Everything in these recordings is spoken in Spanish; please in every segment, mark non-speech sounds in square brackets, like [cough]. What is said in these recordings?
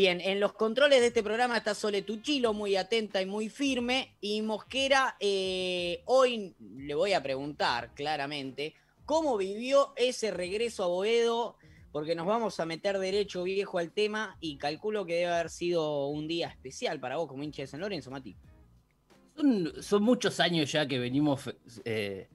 Bien, en los controles de este programa está Sole Tuchilo, muy atenta y muy firme. Y Mosquera, eh, hoy le voy a preguntar claramente cómo vivió ese regreso a Boedo, porque nos vamos a meter derecho viejo al tema y calculo que debe haber sido un día especial para vos como hincha de San Lorenzo, Mati. Son, muchos años ya que venimos eh,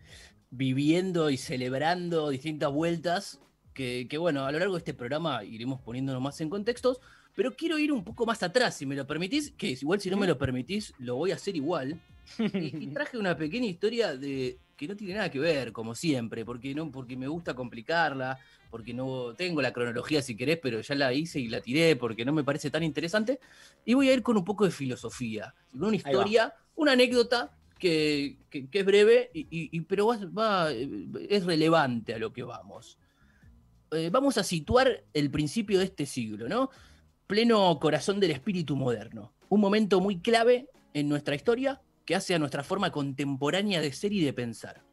viviendo y celebrando distintas vueltas que, bueno, a lo largo de este programa iremos poniéndonos más en contextos, pero quiero ir un poco más atrás, si me lo permitís, que igual si no me lo permitís, lo voy a hacer igual. Y, [laughs] traje una pequeña historia de que no tiene nada que ver, como siempre, porque, no, porque me gusta complicarla, porque no tengo la cronología si querés, pero ya la hice y la tiré porque no me parece tan interesante. Y voy a ir con un poco de filosofía, con una historia, una anécdota que, es breve, y, pero va, es relevante a lo que vamos. Eh, vamos a situar el principio de este siglo, ¿no? Pleno corazón del espíritu moderno. Un momento muy clave en nuestra historia que hace a nuestra forma contemporánea de ser y de pensar.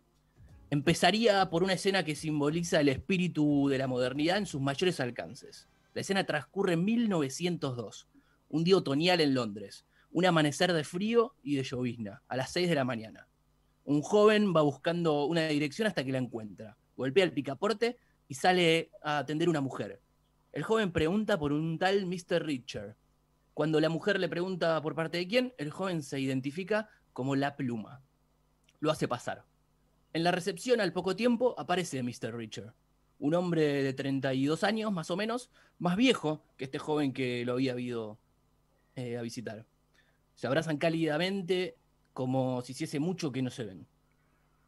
Empezaría por una escena que simboliza el espíritu de la modernidad en sus mayores alcances. La escena transcurre en 1902, un día otoñal en Londres, un amanecer de frío y de llovizna, a las 6 de la mañana. Un joven va buscando una dirección hasta que la encuentra. Golpea el picaporte y sale a atender una mujer. El joven pregunta por un tal Mr. Richard. Cuando la mujer le pregunta por parte de quién, el joven se identifica como la pluma. Lo hace pasar. En la recepción, al poco tiempo, aparece Mr. Richard, un hombre de 32 años, más o menos, más viejo que este joven que lo había ido eh, a visitar. Se abrazan cálidamente como si hiciese mucho que no se ven.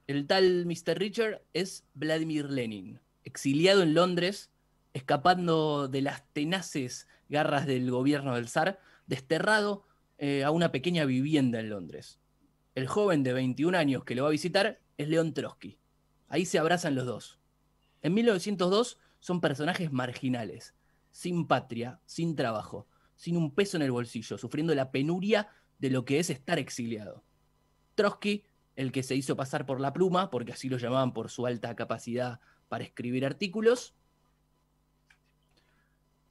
El tal Mr. Richard es Vladimir Lenin, exiliado en Londres, escapando de las tenaces garras del gobierno del zar, desterrado eh, a una pequeña vivienda en Londres. El joven de 21 años que lo va a visitar es León Trotsky. Ahí se abrazan los dos. En 1902 son personajes marginales, sin patria, sin trabajo, sin un peso en el bolsillo, sufriendo la penuria de lo que es estar exiliado. Trotsky, el que se hizo pasar por la pluma, porque así lo llamaban por su alta capacidad para escribir artículos,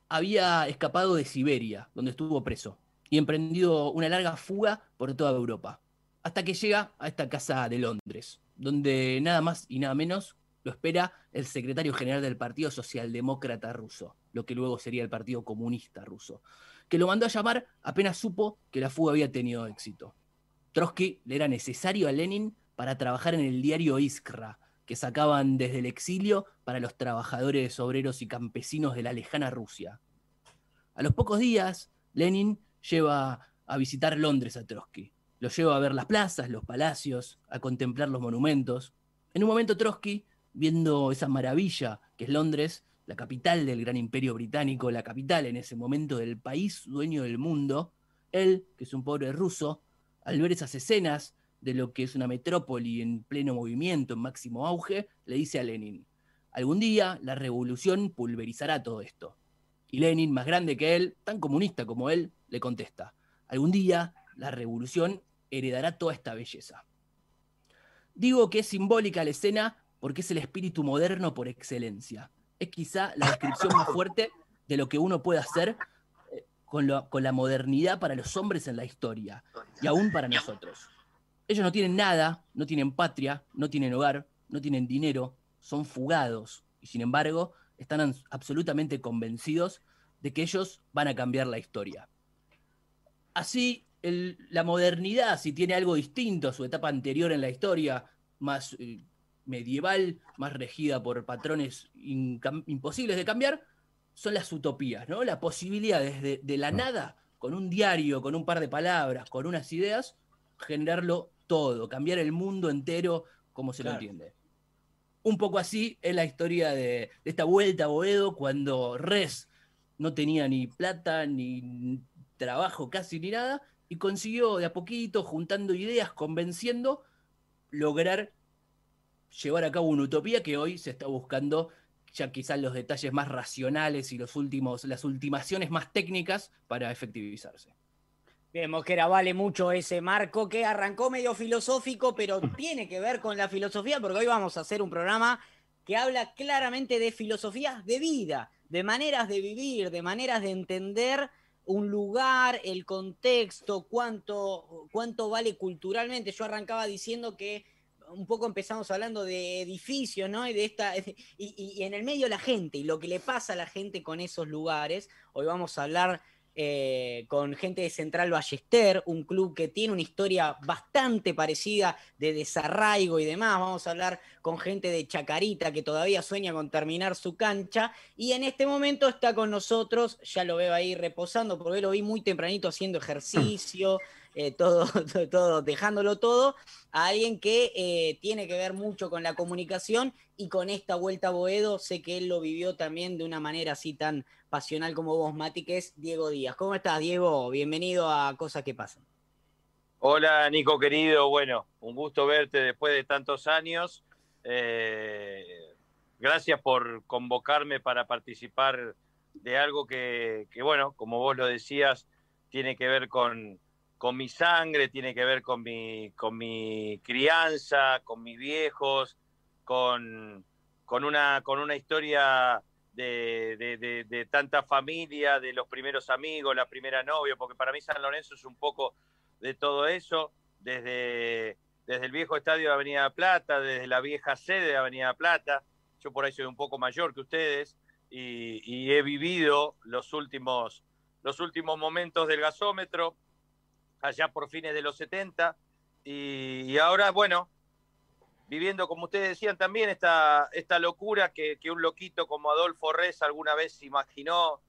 había escapado de Siberia, donde estuvo preso, y emprendido una larga fuga por toda Europa, hasta que llega a esta casa de Londres, donde nada más y nada menos lo espera el secretario general del Partido Socialdemócrata ruso, lo que luego sería el Partido Comunista ruso, que lo mandó a llamar apenas supo que la fuga había tenido éxito. Trotsky le era necesario a Lenin para trabajar en el diario Iskra, que sacaban desde el exilio para los trabajadores, obreros y campesinos de la lejana Rusia. A los pocos días, Lenin lleva a visitar Londres a Trotsky. Lo lleva a ver las plazas, los palacios, a contemplar los monumentos. En un momento Trotsky, viendo esa maravilla que es Londres, la capital del gran imperio británico, la capital en ese momento del país dueño del mundo, él, que es un pobre ruso, al ver esas escenas de lo que es una metrópoli en pleno movimiento, en máximo auge, le dice a Lenin, algún día la revolución pulverizará todo esto. Y Lenin, más grande que él, tan comunista como él, le contesta, algún día la revolución heredará toda esta belleza. Digo que es simbólica la escena porque es el espíritu moderno por excelencia. Es quizá la descripción más fuerte de lo que uno puede hacer eh, con, con la modernidad para los hombres en la historia y aún para nosotros. Ellos no tienen nada, no tienen patria, no tienen hogar, no tienen dinero, son fugados y sin embargo están absolutamente convencidos de que ellos van a cambiar la historia. Así, la modernidad, si tiene algo distinto a su etapa anterior en la historia, más eh, medieval, más regida por patrones imposibles de cambiar, son las utopías, ¿no? La posibilidad desde de la nada, con un diario, con un par de palabras, con unas ideas, generarlo todo, cambiar el mundo entero como se lo entiende. Un poco así es la historia de, esta vuelta a Boedo cuando Res no tenía ni plata, ni trabajo casi ni nada, y consiguió de a poquito, juntando ideas, convenciendo, lograr llevar a cabo una utopía que hoy se está buscando ya quizás los detalles más racionales y los últimos, las ultimaciones más técnicas para efectivizarse. Vemos que era vale mucho ese marco que arrancó medio filosófico, pero tiene que ver con la filosofía, porque hoy vamos a hacer un programa que habla claramente de filosofías de vida, de maneras de vivir, de maneras de entender un lugar, el contexto, cuánto, cuánto vale culturalmente. Yo arrancaba diciendo que un poco empezamos hablando de edificios, ¿no? Y de esta [laughs] y, en el medio la gente y lo que le pasa a la gente con esos lugares. Hoy vamos a hablar eh, con gente de Central Ballester, un club que tiene una historia bastante parecida de desarraigo y demás. Vamos a hablar con gente de Chacarita que todavía sueña con terminar su cancha. Y en este momento está con nosotros, ya lo veo ahí reposando, porque lo vi muy tempranito haciendo ejercicio. Eh, todo, [laughs] todo, dejándolo todo, a alguien que eh, tiene que ver mucho con la comunicación y con esta vuelta a Boedo, sé que él lo vivió también de una manera así tan pasional como vos, Mati, que es Diego Díaz. ¿Cómo estás, Diego? Bienvenido a Cosas que Pasan. Hola, Nico querido. Bueno, un gusto verte después de tantos años. Eh, gracias por convocarme para participar de algo que, que, bueno, como vos lo decías, tiene que ver con, con mi sangre, tiene que ver con mi, con mi crianza, con mis viejos, con, con, una, con una historia de, de, tanta familia, de los primeros amigos, la primera novia, porque para mí San Lorenzo es un poco de todo eso, desde, desde el viejo estadio de Avenida Plata, desde la vieja sede de Avenida Plata, yo por ahí soy un poco mayor que ustedes y, y he vivido los últimos, los últimos momentos del gasómetro, allá por fines de los 70. Y, ahora, bueno, viviendo, como ustedes decían también, esta, esta locura que, un loquito como Adolfo Rez alguna vez imaginó.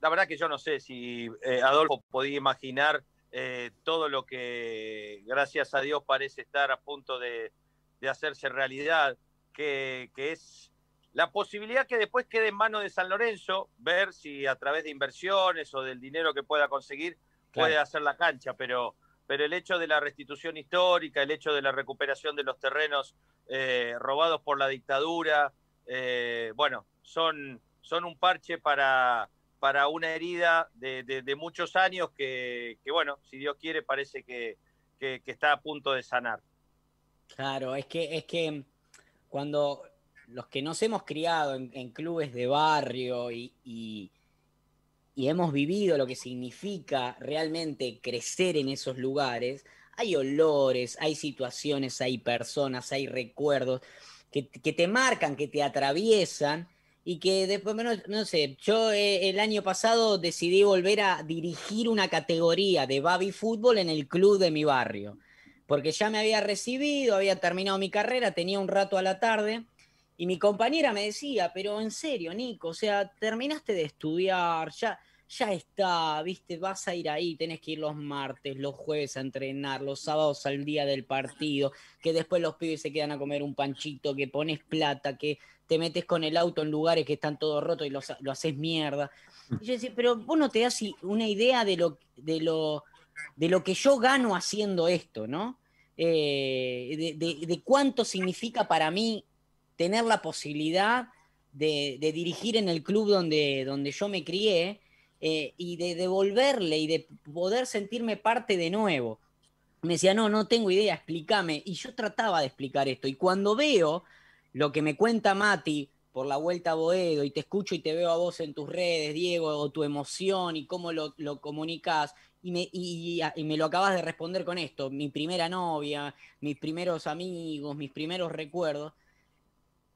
La verdad que yo no sé si eh, Adolfo podía imaginar eh, todo lo que, gracias a Dios, parece estar a punto de, hacerse realidad, que, que, es la posibilidad que después quede en manos de San Lorenzo, ver si a través de inversiones o del dinero que pueda conseguir puede hacer la cancha, pero, pero el hecho de la restitución histórica, el hecho de la recuperación de los terrenos eh, robados por la dictadura, eh, bueno, son, son un parche para, para una herida de, muchos años que, bueno, si Dios quiere, parece que, está a punto de sanar. Claro, es que, es que cuando los que nos hemos criado en, clubes de barrio y, y hemos vivido lo que significa realmente crecer en esos lugares, hay olores, hay situaciones, hay personas, hay recuerdos que, te marcan, que te atraviesan y que después, no, no sé, yo eh, el año pasado decidí volver a dirigir una categoría de baby fútbol en el club de mi barrio, porque ya me había recibido, había terminado mi carrera, tenía un rato a la tarde. Y mi compañera me decía, pero en serio, Nico, o sea, terminaste de estudiar, ya, ya está, viste, vas a ir ahí, tenés que ir los martes, los jueves a entrenar, los sábados al día del partido, que después los pibes se quedan a comer un panchito, que pones plata, que te metes con el auto en lugares que están todos rotos y lo haces mierda. Y yo decía, pero vos no te das una idea de lo, de lo, de lo que yo gano haciendo esto, ¿no? Eh, de, cuánto significa para mí tener la posibilidad de, dirigir en el club donde, donde yo me crié eh, y de devolverle y de poder sentirme parte de nuevo. Me decía, no, no tengo idea, explícame. Y yo trataba de explicar esto. Y cuando veo lo que me cuenta Mati por la vuelta a Boedo y te escucho y te veo a vos en tus redes, Diego, o tu emoción y cómo lo, lo comunicas, y me, y, me lo acabas de responder con esto, mi primera novia, mis primeros amigos, mis primeros recuerdos,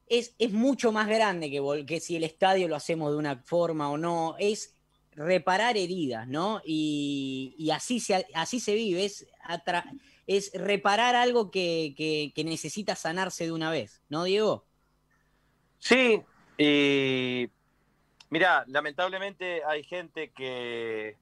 es, es mucho más grande que, que si el estadio lo hacemos de una forma o no, es reparar heridas, ¿no? Y, así, se, así se vive, es, es reparar algo que, necesita sanarse de una vez, ¿no, Diego? Sí, y mira, lamentablemente hay gente que,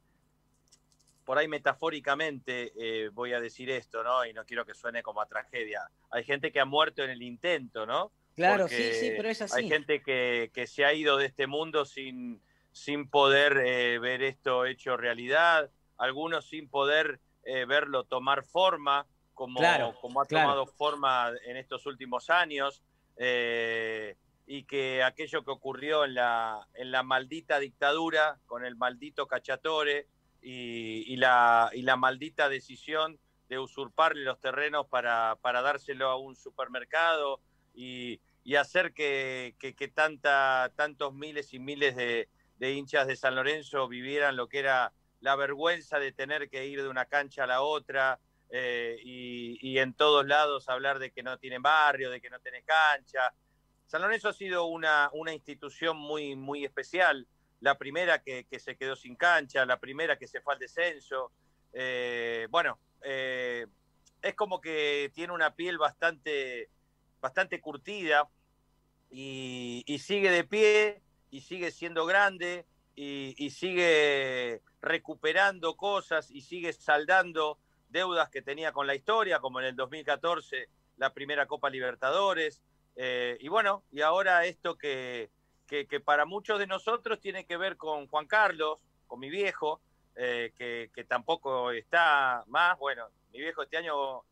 por ahí metafóricamente eh, voy a decir esto, ¿no? Y no quiero que suene como a tragedia. Hay gente que ha muerto en el intento, ¿no? Claro, sí, sí, pero es así. Hay gente que, que se ha ido de este mundo sin, sin poder eh, ver esto hecho realidad, algunos sin poder eh, verlo tomar forma, como, como ha tomado forma en estos últimos años, eh, y que aquello que ocurrió en la, en la maldita dictadura, con el maldito cachatore y, la, y la maldita decisión de usurparle los terrenos para, para dárselo a un supermercado y, y hacer que, que, que tanta, tantos miles y miles de, de hinchas de San Lorenzo vivieran lo que era la vergüenza de tener que ir de una cancha a la otra eh, y, en todos lados hablar de que no tienen barrio, de que no tienen cancha. San Lorenzo ha sido una, una institución muy, muy especial, la primera que, se quedó sin cancha, la primera que se fue al descenso. Eh, bueno, eh, es como que tiene una piel bastante, bastante curtida y, sigue de pie y sigue siendo grande y, sigue recuperando cosas y sigue saldando deudas que tenía con la historia, como en el 2014 la primera Copa Libertadores. Eh, y bueno, y ahora esto que, que, para muchos de nosotros tiene que ver con Juan Carlos, con mi viejo, eh, que, que, tampoco está más. Bueno, mi viejo este año,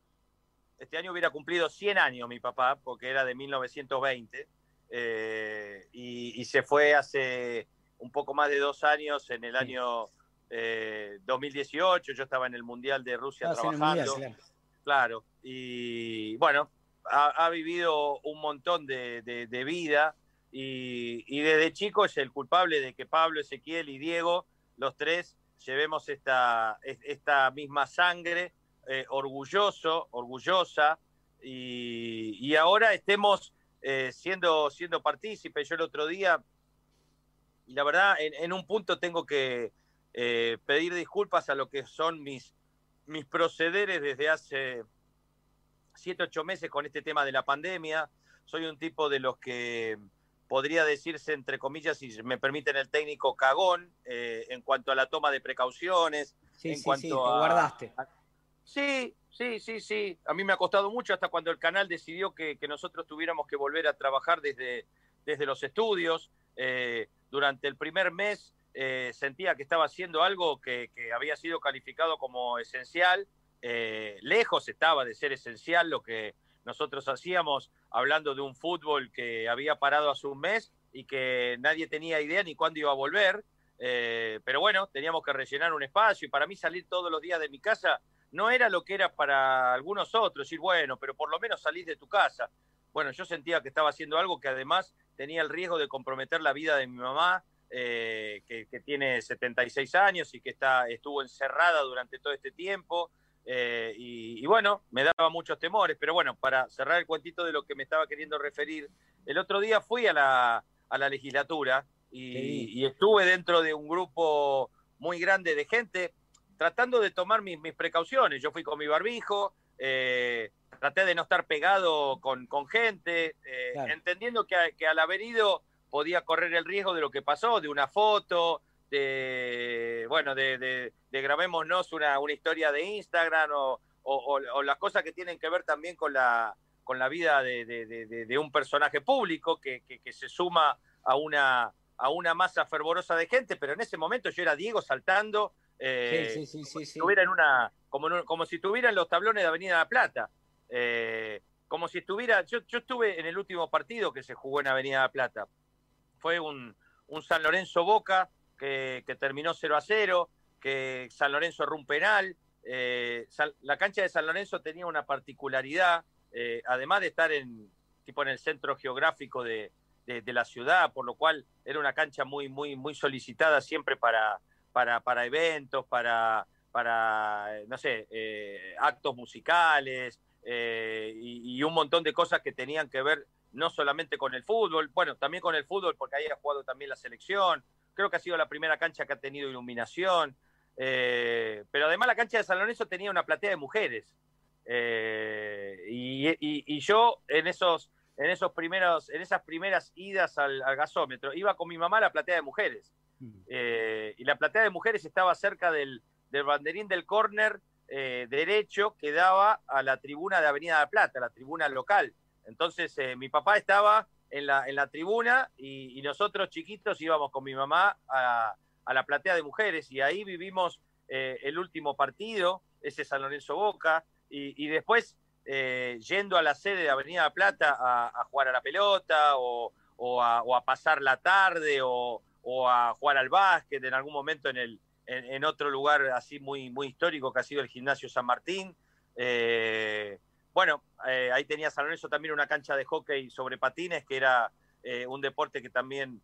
este año hubiera cumplido 100 años mi papá, porque era de 1920, eh, y, y, se fue hace un poco más de dos años, en el año 2018, eh, yo estaba en el Mundial de Rusia trabajando. claro. y bueno, ha, vivido un montón de, vida y, desde chico es el culpable de que Pablo, Ezequiel y Diego, los tres, llevemos esta, esta misma sangre, eh, orgulloso, orgullosa, y, ahora estemos eh, siendo, siendo partícipes. Yo el otro día y la verdad, en, un punto tengo que eh, pedir disculpas a lo que son mis, mis procederes desde hace siete, ocho meses con este tema de la pandemia. Soy un tipo de los que podría decirse, entre comillas, si me permiten el técnico, cagón eh, en cuanto a la toma de precauciones. Sí, en sí, cuanto sí, te guardaste. Sí, sí, sí, sí. A mí me ha costado mucho hasta cuando el canal decidió que, nosotros tuviéramos que volver a trabajar desde, desde los estudios. Eh, durante el primer mes eh, sentía que estaba haciendo algo que, había sido calificado como esencial. Eh, lejos estaba de ser esencial lo que nosotros hacíamos, hablando de un fútbol que había parado hace un mes y que nadie tenía idea ni cuándo iba a volver. Eh, pero bueno, teníamos que rellenar un espacio y para mí salir todos los días de mi casa no era lo que era para algunos otros, decir, bueno, pero por lo menos salís de tu casa. Bueno, yo sentía que estaba haciendo algo que además tenía el riesgo de comprometer la vida de mi mamá, eh, que, tiene 76 años y que está, estuvo encerrada durante todo este tiempo. Eh, y, bueno, me daba muchos temores, pero bueno, para cerrar el cuentito de lo que me estaba queriendo referir, el otro día fui a la, a la legislatura y, estuve dentro de un grupo muy grande de gente tratando de tomar mis, mis precauciones. Yo fui con mi barbijo, eh, traté de no estar pegado con, con gente, eh, entendiendo que, que, al haber ido podía correr el riesgo de lo que pasó, de una foto, de, bueno, de, de, grabémonos una, una, historia de Instagram o, o, las cosas que tienen que ver también con la, con la vida de, un personaje público que, que, se suma a una, a una masa fervorosa de gente, pero en ese momento yo era Diego saltando, eh, sí, sí, sí, como, si en una, como, como si estuviera en los tablones de Avenida La Plata. Eh, como si estuviera, yo, yo, estuve en el último partido que se jugó en Avenida La Plata. Fue un, un San Lorenzo Boca que, que, terminó 0 a 0, que San Lorenzo erró un penal. Eh, la cancha de San Lorenzo tenía una particularidad, eh, además de estar en, tipo en el centro geográfico de, de, la ciudad, por lo cual era una cancha muy, muy, muy solicitada siempre para, para, para eventos, para, para no sé, actos musicales, eh, y, un montón de cosas que tenían que ver no solamente con el fútbol, bueno, también con el fútbol porque ahí ha jugado también la selección, creo que ha sido la primera cancha que ha tenido iluminación, eh, pero además la cancha de San Lorenzo tenía una platea de mujeres. Eh, y, yo en esos, en esos primeros, en esas primeras idas al, gasómetro, iba con mi mamá a la platea de mujeres. Mm. y la platea de mujeres estaba cerca del, del banderín del córner eh, derecho que daba a la tribuna de Avenida de la Plata, la tribuna local. Entonces eh, mi papá estaba en la, en la tribuna y, nosotros chiquitos íbamos con mi mamá a, la platea de mujeres y ahí vivimos eh, el último partido, ese San Lorenzo Boca, y, después yendo a la sede de Avenida de la Plata a, jugar a la pelota o, a, pasar la tarde o, o a jugar al básquet en algún momento en el, en, otro lugar así muy, muy histórico que ha sido el Gimnasio San Martín. Eh, bueno, eh, ahí tenía San Lorenzo también una cancha de hockey sobre patines, que era eh, un deporte que también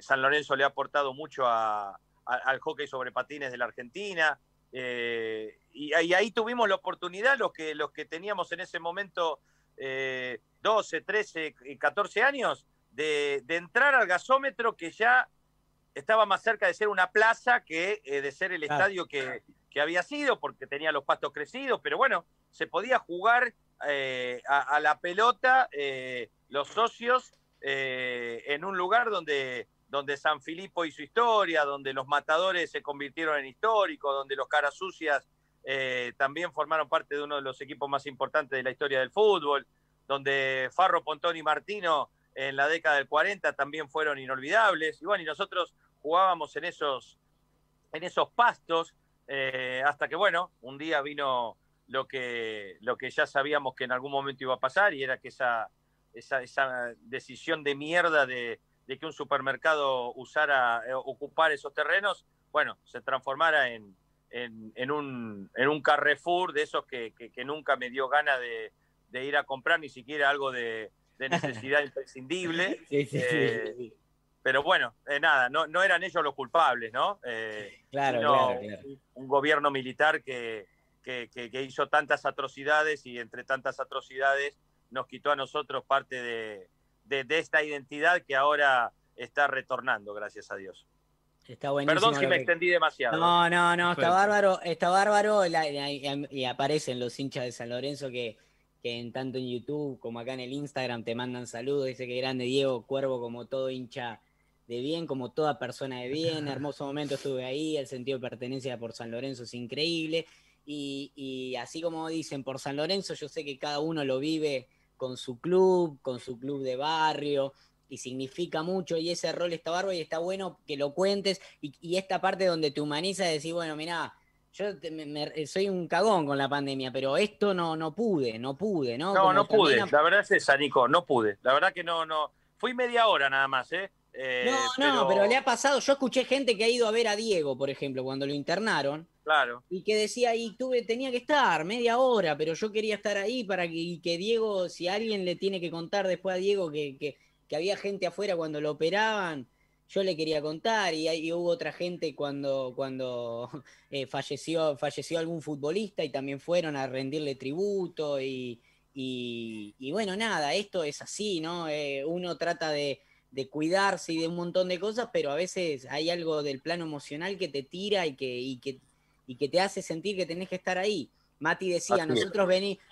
San Lorenzo le ha aportado mucho al hockey sobre patines de la Argentina. Y, ahí tuvimos la oportunidad, los que, los que teníamos en ese momento 12, 13, 14 años, de, entrar al gasómetro que ya estaba más cerca de ser una plaza que de ser el estadio que, que había sido, porque tenía los pastos crecidos, pero bueno, se podía jugar eh, a, la pelota eh, los socios eh, en un lugar donde, donde San Filipo hizo historia, donde los matadores se convirtieron en históricos, donde los caras sucias también formaron parte de uno de los equipos más importantes de la historia del fútbol, donde Farro, Pontón y Martino en la década del 40 también fueron inolvidables. Y bueno, y nosotros jugábamos en esos, en esos pastos eh, hasta que, bueno, un día vino lo que, lo que ya sabíamos que en algún momento iba a pasar y era que esa, esa, esa decisión de mierda de, que un supermercado usara, eh, ocupar esos terrenos, bueno, se transformara en, en, un, en un Carrefour de esos que, que, nunca me dio gana de, ir a comprar ni siquiera algo de, necesidad imprescindible. [laughs] sí, sí, sí. Eh, pero bueno, eh, nada, no, no eran ellos los culpables, ¿no? Eh, claro, claro, Un, gobierno militar que, que, hizo tantas atrocidades y entre tantas atrocidades nos quitó a nosotros parte de, de, esta identidad que ahora está retornando, gracias a Dios. Está buenísimo. Perdón si me extendí demasiado. No, no, no, está bárbaro, está bárbaro y, aparecen los hinchas de San Lorenzo que, que en tanto en YouTube como acá en el Instagram te mandan saludos, dice que grande Diego Cuervo como todo hincha de bien, como toda persona de bien. [laughs] Hermoso momento estuve ahí, el sentido de pertenencia por San Lorenzo es increíble. Y, así como dicen por San Lorenzo, yo sé que cada uno lo vive con su club, con su club de barrio, y significa mucho, y ese rol está bárbaro y está bueno que lo cuentes, y, esta parte donde te humaniza de decir, bueno, mira, yo soy un cagón con la pandemia, pero esto no, no pude, no pude, ¿no? No, no pude, la verdad es esa, Nico, no pude, la verdad que no, no, fui media hora nada más, ¿eh? Eh, no, no, pero... le ha pasado. Yo escuché gente que ha ido a ver a Diego, por ejemplo, cuando lo internaron. Claro. Y que decía, y tuve, tenía que estar media hora, pero yo quería estar ahí para que, que Diego, si alguien le tiene que contar después a Diego que, que, había gente afuera cuando lo operaban, yo le quería contar. Y, hubo otra gente cuando, cuando [laughs] eh, falleció, falleció algún futbolista y también fueron a rendirle tributo. Y, y, bueno, nada, esto es así, ¿no? Eh, uno trata de de cuidarse y de un montón de cosas, pero a veces hay algo del plano emocional que te tira y que, y que, y que te hace sentir que tenés que estar ahí. Mati decía, nosotros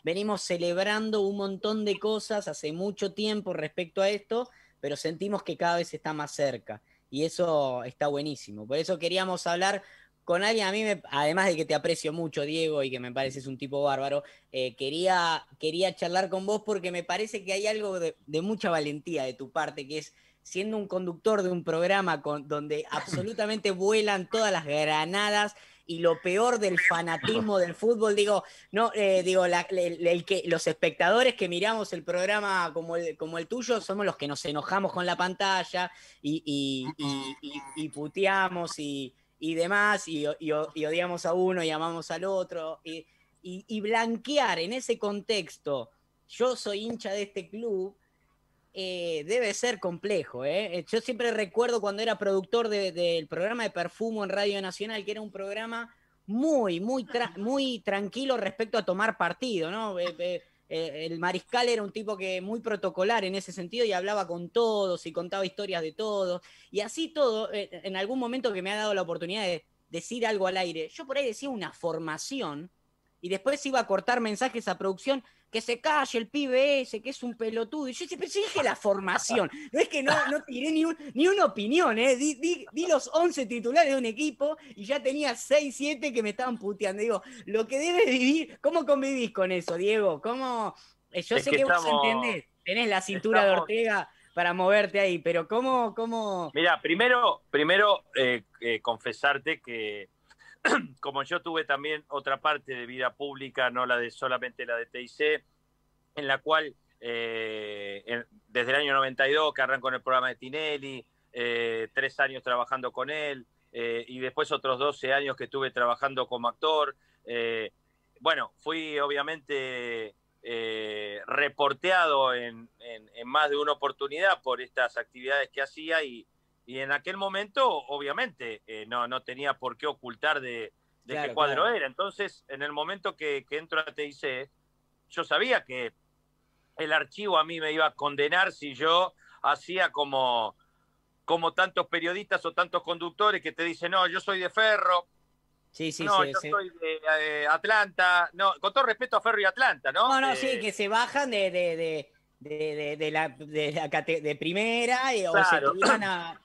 venimos celebrando un montón de cosas hace mucho tiempo respecto a esto, pero sentimos que cada vez está más cerca. Y eso está buenísimo. Por eso queríamos hablar con alguien, a mí, me, además de que te aprecio mucho, Diego, y que me pareces un tipo bárbaro, eh, quería, quería charlar con vos porque me parece que hay algo de, de mucha valentía de tu parte, que es siendo un conductor de un programa con, donde [laughs] absolutamente vuelan todas las granadas y lo peor del fanatismo del fútbol, digo, no, eh, digo, los espectadores que miramos el programa como el, como el tuyo somos los que nos enojamos con la pantalla y, y, puteamos y, demás, y, odiamos a uno y amamos al otro, y blanquear en ese contexto, yo soy hincha de este club, eh, debe ser complejo. ¿eh? Yo siempre recuerdo cuando era productor del programa de Perfumo en Radio Nacional, que era un programa muy, muy, muy tranquilo respecto a tomar partido. Eh, el mariscal era un tipo que muy protocolar en ese sentido y hablaba con todos y contaba historias de todos. Y así todo, en algún momento que me ha dado la oportunidad de decir algo al aire, yo por ahí decía una formación y después iba a cortar mensajes a producción que se calle el pibe ese, que es un pelotudo. Y yo siempre dije la formación. [laughs] No es que no, no tiré ni, ni una opinión, ¿eh? Di, di, los 11 titulares de un equipo y ya tenía 6, 7 que me estaban puteando. Digo, lo que debe vivir, ¿cómo convivís con eso, Diego? ¿Cómo? Eh, yo sé que, vos entendés, tenés la cintura de Ortega para moverte ahí, pero ¿cómo? cómo... Mira, primero, primero eh, eh, confesarte que [clears throat] como yo tuve también otra parte de vida pública, no la de solamente la de TIC, en la cual eh, desde el año 92 que arrancó con el programa de Tinelli, eh, tres años trabajando con él, eh, y después otros 12 años que estuve trabajando como actor. bueno, fui obviamente eh, reporteado en, más de una oportunidad por estas actividades que hacía y, en aquel momento, obviamente, eh, no, no tenía por qué ocultar de, qué cuadro era. Entonces, en el momento que, entro a TIC, yo sabía que el archivo a mí me iba a condenar si yo hacía como, como tantos periodistas o tantos conductores que te dicen, no, yo soy de Ferro, Sí, sí, no, sí, yo soy de eh, Atlanta. No, con todo respeto a Ferro y Atlanta, ¿no? No, no, sí, eh, que se bajan de, de, de, de, la, de, la, de primera y, o se tiran [clears throat] a.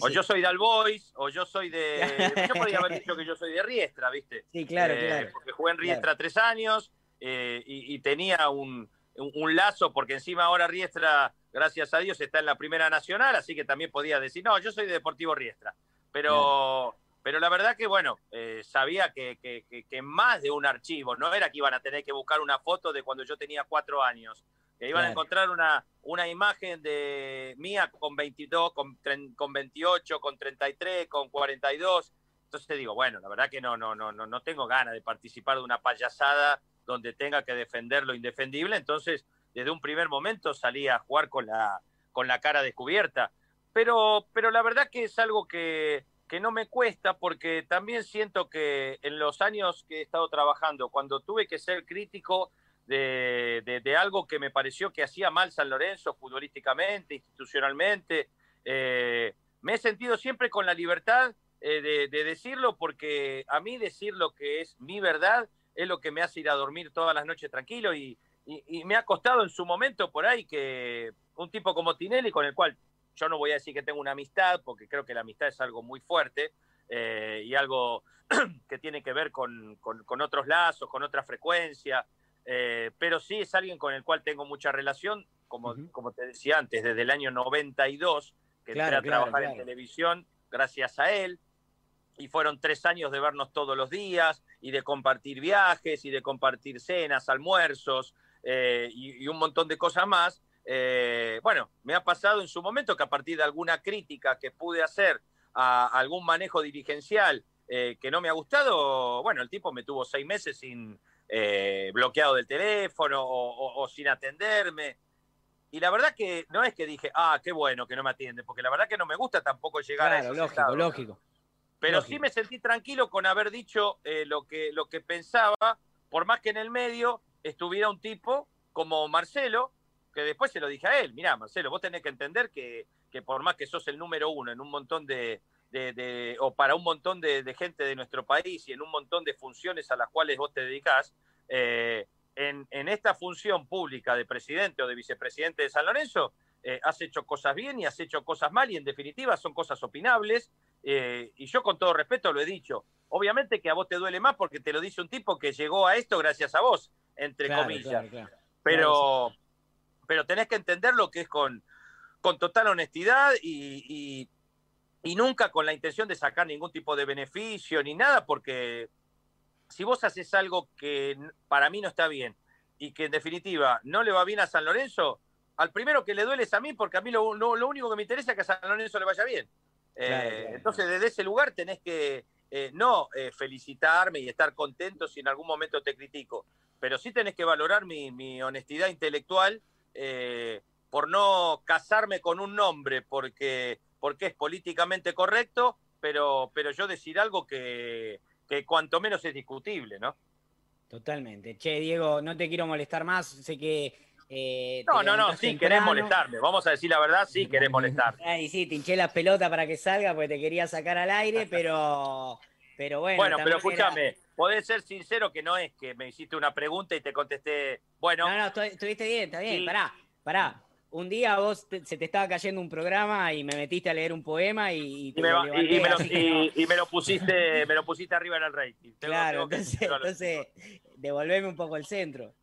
o yo soy de Albois, o yo soy de. Yo podría haber [laughs] dicho que yo soy de Riestra, ¿viste? Sí, claro, eh, claro. Porque jugué en Riestra tres años y, y, tenía un, un, lazo, porque encima ahora Riestra, gracias a Dios, está en la Primera Nacional, así que también podía decir, no, yo soy de Deportivo Riestra. Pero. Pero la verdad que, bueno, eh, sabía que, que, más de un archivo, no era que iban a tener que buscar una foto de cuando yo tenía cuatro años, que iban a encontrar una, una imagen de mía con 22, con, con 28, con 33, con 42. Entonces te digo, bueno, la verdad que no, no, no, no, no tengo ganas de participar de una payasada donde tenga que defender lo indefendible. Entonces, desde un primer momento salí a jugar con la, con la cara descubierta. Pero, pero la verdad que es algo que, que no me cuesta porque también siento que en los años que he estado trabajando, cuando tuve que ser crítico de, algo que me pareció que hacía mal San Lorenzo futbolísticamente, institucionalmente, eh, me he sentido siempre con la libertad eh, de, decirlo porque a mí decir lo que es mi verdad es lo que me hace ir a dormir todas las noches tranquilo y, me ha costado en su momento por ahí que un tipo como Tinelli, con el cual yo no voy a decir que tengo una amistad, porque creo que la amistad es algo muy fuerte eh, y algo [clears throat] que tiene que ver con, otros lazos, con otra frecuencia, eh, pero sí es alguien con el cual tengo mucha relación, como, como te decía antes, desde el año 92, que entré a trabajar en televisión gracias a él, y fueron tres años de vernos todos los días y de compartir viajes y de compartir cenas, almuerzos eh, y, un montón de cosas más. Eh, bueno, me ha pasado en su momento que a partir de alguna crítica que pude hacer a algún manejo dirigencial eh, que no me ha gustado, bueno, el tipo me tuvo seis meses sin eh, bloqueado del teléfono o, sin atenderme. Y la verdad que no es que dije, ah, qué bueno que no me atiende, porque la verdad que no me gusta tampoco llegar a eso. Lógico, lógico. Pero sí me sentí tranquilo con haber dicho lo, que, lo que pensaba, por más que en el medio estuviera un tipo como Marcelo, que después se lo dije a él, mira Marcelo, vos tenés que entender que, por más que sos el número uno en un montón de, o para un montón de, gente de nuestro país y en un montón de funciones a las cuales vos te dedicás, eh, en, esta función pública de presidente o de vicepresidente de San Lorenzo, eh, has hecho cosas bien y has hecho cosas mal y en definitiva son cosas opinables eh, y yo con todo respeto lo he dicho. Obviamente que a vos te duele más porque te lo dice un tipo que llegó a esto gracias a vos, entre comillas. Pero pero tenés que entender lo que es con, con total honestidad y, nunca con la intención de sacar ningún tipo de beneficio ni nada, porque si vos haces algo que para mí no está bien y que en definitiva no le va bien a San Lorenzo, al primero que le duele es a mí, porque a mí lo, único que me interesa es que a San Lorenzo le vaya bien. Eh, entonces, desde ese lugar tenés que eh, no eh, felicitarme y estar contento si en algún momento te critico, pero sí tenés que valorar mi, mi honestidad intelectual por no casarme con un nombre porque, porque es políticamente correcto, pero, pero yo decir algo que, que cuanto menos es discutible, ¿no? Totalmente. Che, Diego, no te quiero molestar más, sé que... Eh, no, no, no, sí, querés molestarme, vamos a decir la verdad, sí querés molestarme. [laughs] Ay, sí, te hinché las pelotas para que salga porque te quería sacar al aire, pero, pero bueno. Bueno, pero escúchame, podés ser sincero que no es que me hiciste una pregunta y te contesté, bueno. No, no, estuviste bien, está bien, pará, pará. Un día vos se te estaba cayendo un programa y me metiste a leer un poema y, me, lo, pusiste me lo pusiste arriba en el rating. claro, entonces, entonces devolveme un poco el centro.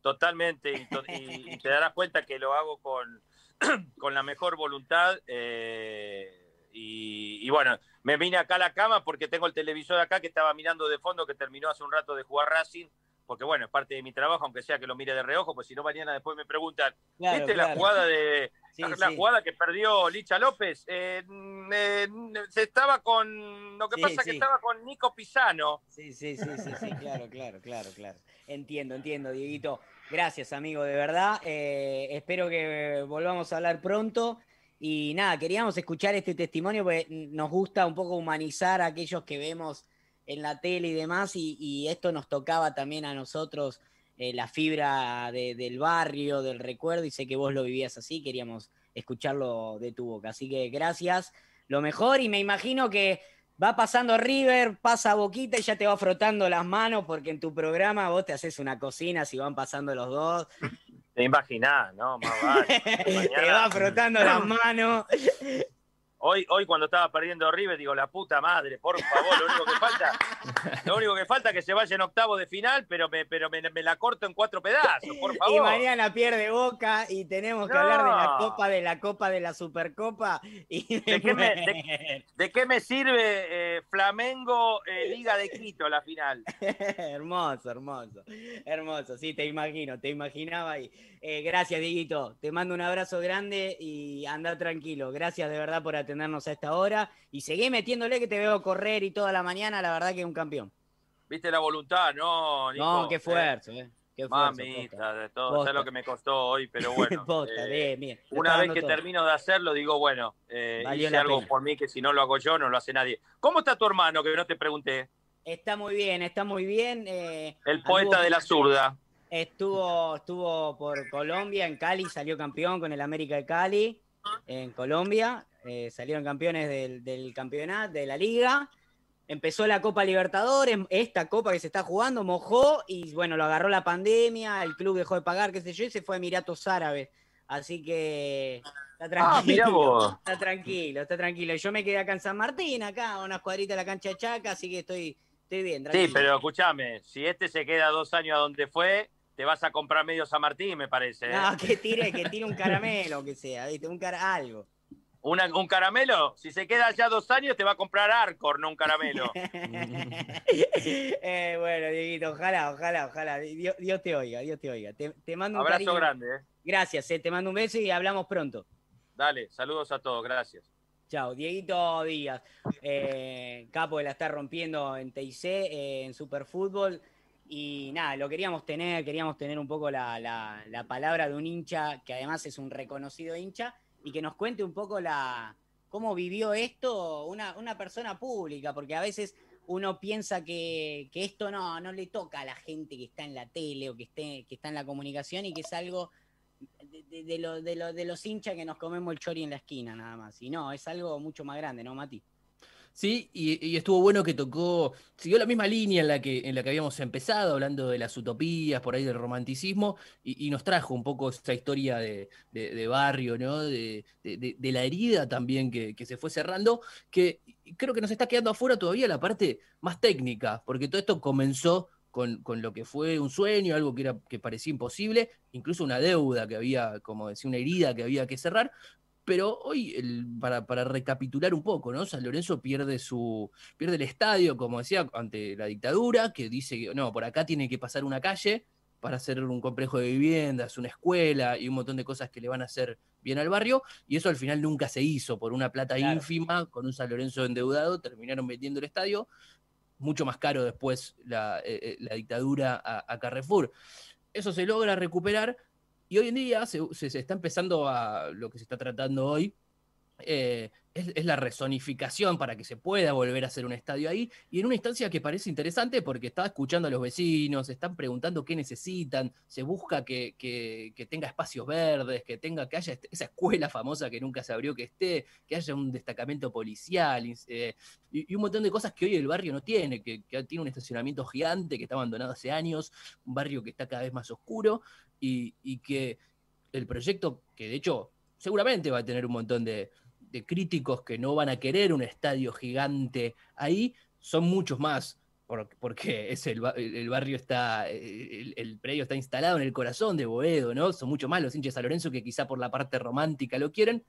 Totalmente, y, te darás cuenta que lo hago con, [clears throat] con la mejor voluntad. Eh, y, bueno, me vine acá a la cama porque tengo el televisor acá que estaba mirando de fondo que terminó hace un rato de jugar Racing porque bueno, es parte de mi trabajo, aunque sea que lo mire de reojo, pues si no mañana después me preguntan, ¿viste la jugada de [laughs] la, jugada que perdió Licha López? Eh, se estaba con, lo que pasa es que estaba con Nico Pisano. Sí, sí, sí, sí, sí, [laughs] claro, claro, claro, claro. Entiendo, entiendo, Dieguito. Gracias, amigo, de verdad. Eh, espero que volvamos a hablar pronto. Y nada, queríamos escuchar este testimonio porque nos gusta un poco humanizar a aquellos que vemos en la tele y demás, y, esto nos tocaba también a nosotros eh, la fibra del barrio, del recuerdo, y sé que vos lo vivías así, queríamos escucharlo de tu boca. Así que gracias, lo mejor, y me imagino que va pasando River, pasa Boquita y ya te va frotando las manos, porque en tu programa vos te haces una cocina si van pasando los dos. Te imaginás, ¿no? Más vale. [laughs] te va frotando las manos. Hoy, hoy cuando estaba perdiendo River, digo, la puta madre, por favor, lo único que falta, [laughs] lo único que falta es que se vaya en octavo de final, pero me, pero me, la corto en cuatro pedazos, por favor. Y mañana pierde Boca y tenemos que hablar de la Copa, de la Copa, de la Supercopa. Y ¿De, qué me, de, qué me, sirve eh, Flamengo eh, Liga de Quito la final? [laughs] hermoso, hermoso, hermoso, sí, te imagino, te imaginaba ahí. Eh, gracias, Dieguito, te mando un abrazo grande y anda tranquilo. Gracias de verdad por atender tenernos a esta hora. Y seguí metiéndole que te veo correr y toda la mañana, la verdad que es un campeón. Viste la voluntad, ¿no? No, qué fuerza, eh. Qué Mamita, de todo, sé lo que me costó hoy, pero [laughs] bueno. eh, una vez que termino de hacerlo, digo, bueno, eh, hice algo por mí que si no lo hago yo, no lo hace nadie. ¿Cómo está tu hermano, que no te pregunté? Está muy bien, está muy bien. Eh, El poeta de la zurda. Estuvo, estuvo por Colombia, en Cali, salió campeón con el América de Cali, en Colombia. Eh, salieron campeones del, campeonato, de la liga. Empezó la Copa Libertadores, esta copa que se está jugando, mojó y bueno, lo agarró la pandemia, el club dejó de pagar, qué sé yo, y se fue a Emiratos Árabes. Así que está ah, tranquilo. está tranquilo, está tranquilo. Yo me quedé acá en San Martín, acá, a unas cuadritas de la cancha de Chaca, así que estoy, estoy bien. Sí, pero escúchame, si este se queda dos años a donde fue, te vas a comprar medio San Martín, me parece. ¿eh? No, que tire, que tire un caramelo, que sea, ¿viste? Un cara, algo un caramelo, si se queda ya dos años, te va a comprar Arcor, no un caramelo. [laughs] eh, bueno, Dieguito, ojalá, ojalá, ojalá. Dios, te oiga, Dios te oiga. Te, mando un abrazo grande. Eh. Gracias, eh, te mando un beso y hablamos pronto. Dale, saludos a todos, gracias. Chao, Dieguito Díaz, eh, capo que la está rompiendo en TIC, en Superfútbol. Y nada, lo queríamos tener, queríamos tener un poco la, la palabra de un hincha que además es un reconocido hincha y que nos cuente un poco la cómo vivió esto una, una persona pública, porque a veces uno piensa que, esto no, no le toca a la gente que está en la tele o que, esté, que está en la comunicación y que es algo de, de, lo, de, de los hinchas que nos comemos el chori en la esquina nada más. Y no, es algo mucho más grande, ¿no, Mati? Sí, y, estuvo bueno que tocó, siguió la misma línea en la que, en la que habíamos empezado, hablando de las utopías, por ahí del romanticismo, y, nos trajo un poco esa historia de, barrio, ¿no? De, la herida también que, se fue cerrando, que creo que nos está quedando afuera todavía la parte más técnica, porque todo esto comenzó con, lo que fue un sueño, algo que, era, que parecía imposible, incluso una deuda que había, como decía, una herida que había que cerrar, pero hoy, para, recapitular un poco, ¿no? San Lorenzo pierde su. pierde el estadio, como decía, ante la dictadura, que dice que no, por acá tiene que pasar una calle para hacer un complejo de viviendas, una escuela y un montón de cosas que le van a hacer bien al barrio, y eso al final nunca se hizo por una plata ínfima, con un San Lorenzo endeudado, terminaron metiendo el estadio, mucho más caro después la, eh, eh, dictadura a Carrefour. Eso se logra recuperar, y hoy en día se, está empezando a lo que se está tratando hoy, eh, es, la resonificación para que se pueda volver a hacer un estadio ahí, y en una instancia que parece interesante porque está escuchando a los vecinos, están preguntando qué necesitan, se busca que, tenga espacios verdes, que tenga, que haya esa escuela famosa que nunca se abrió que esté, que haya un destacamento policial, eh, y, un montón de cosas que hoy el barrio no tiene, que, que tiene un estacionamiento gigante que está abandonado hace años, un barrio que está cada vez más oscuro, y, que el proyecto, que de hecho seguramente va a tener un montón de, críticos que no van a querer un estadio gigante ahí, son muchos más, porque [laughs] es el, barrio está, el, el, predio está instalado en el corazón de Boedo, ¿no? Son mucho más los hinchas a Lorenzo que quizá por la parte romántica lo quieren,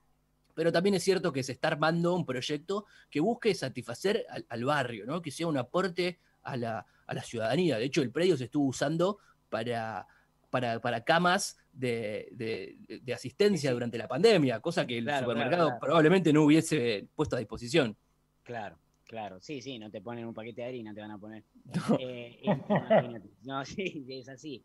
pero también es cierto que se está armando un proyecto que busque satisfacer al, al barrio, ¿no? Que sea un aporte a la, ciudadanía. De hecho, el predio se estuvo usando para, para, camas de, asistencia durante la pandemia, cosa que el supermercado probablemente no hubiese puesto a disposición. Claro. Claro, sí, sí, no te ponen un paquete de harina, te van a poner. [laughs] No, eh, sí, es así.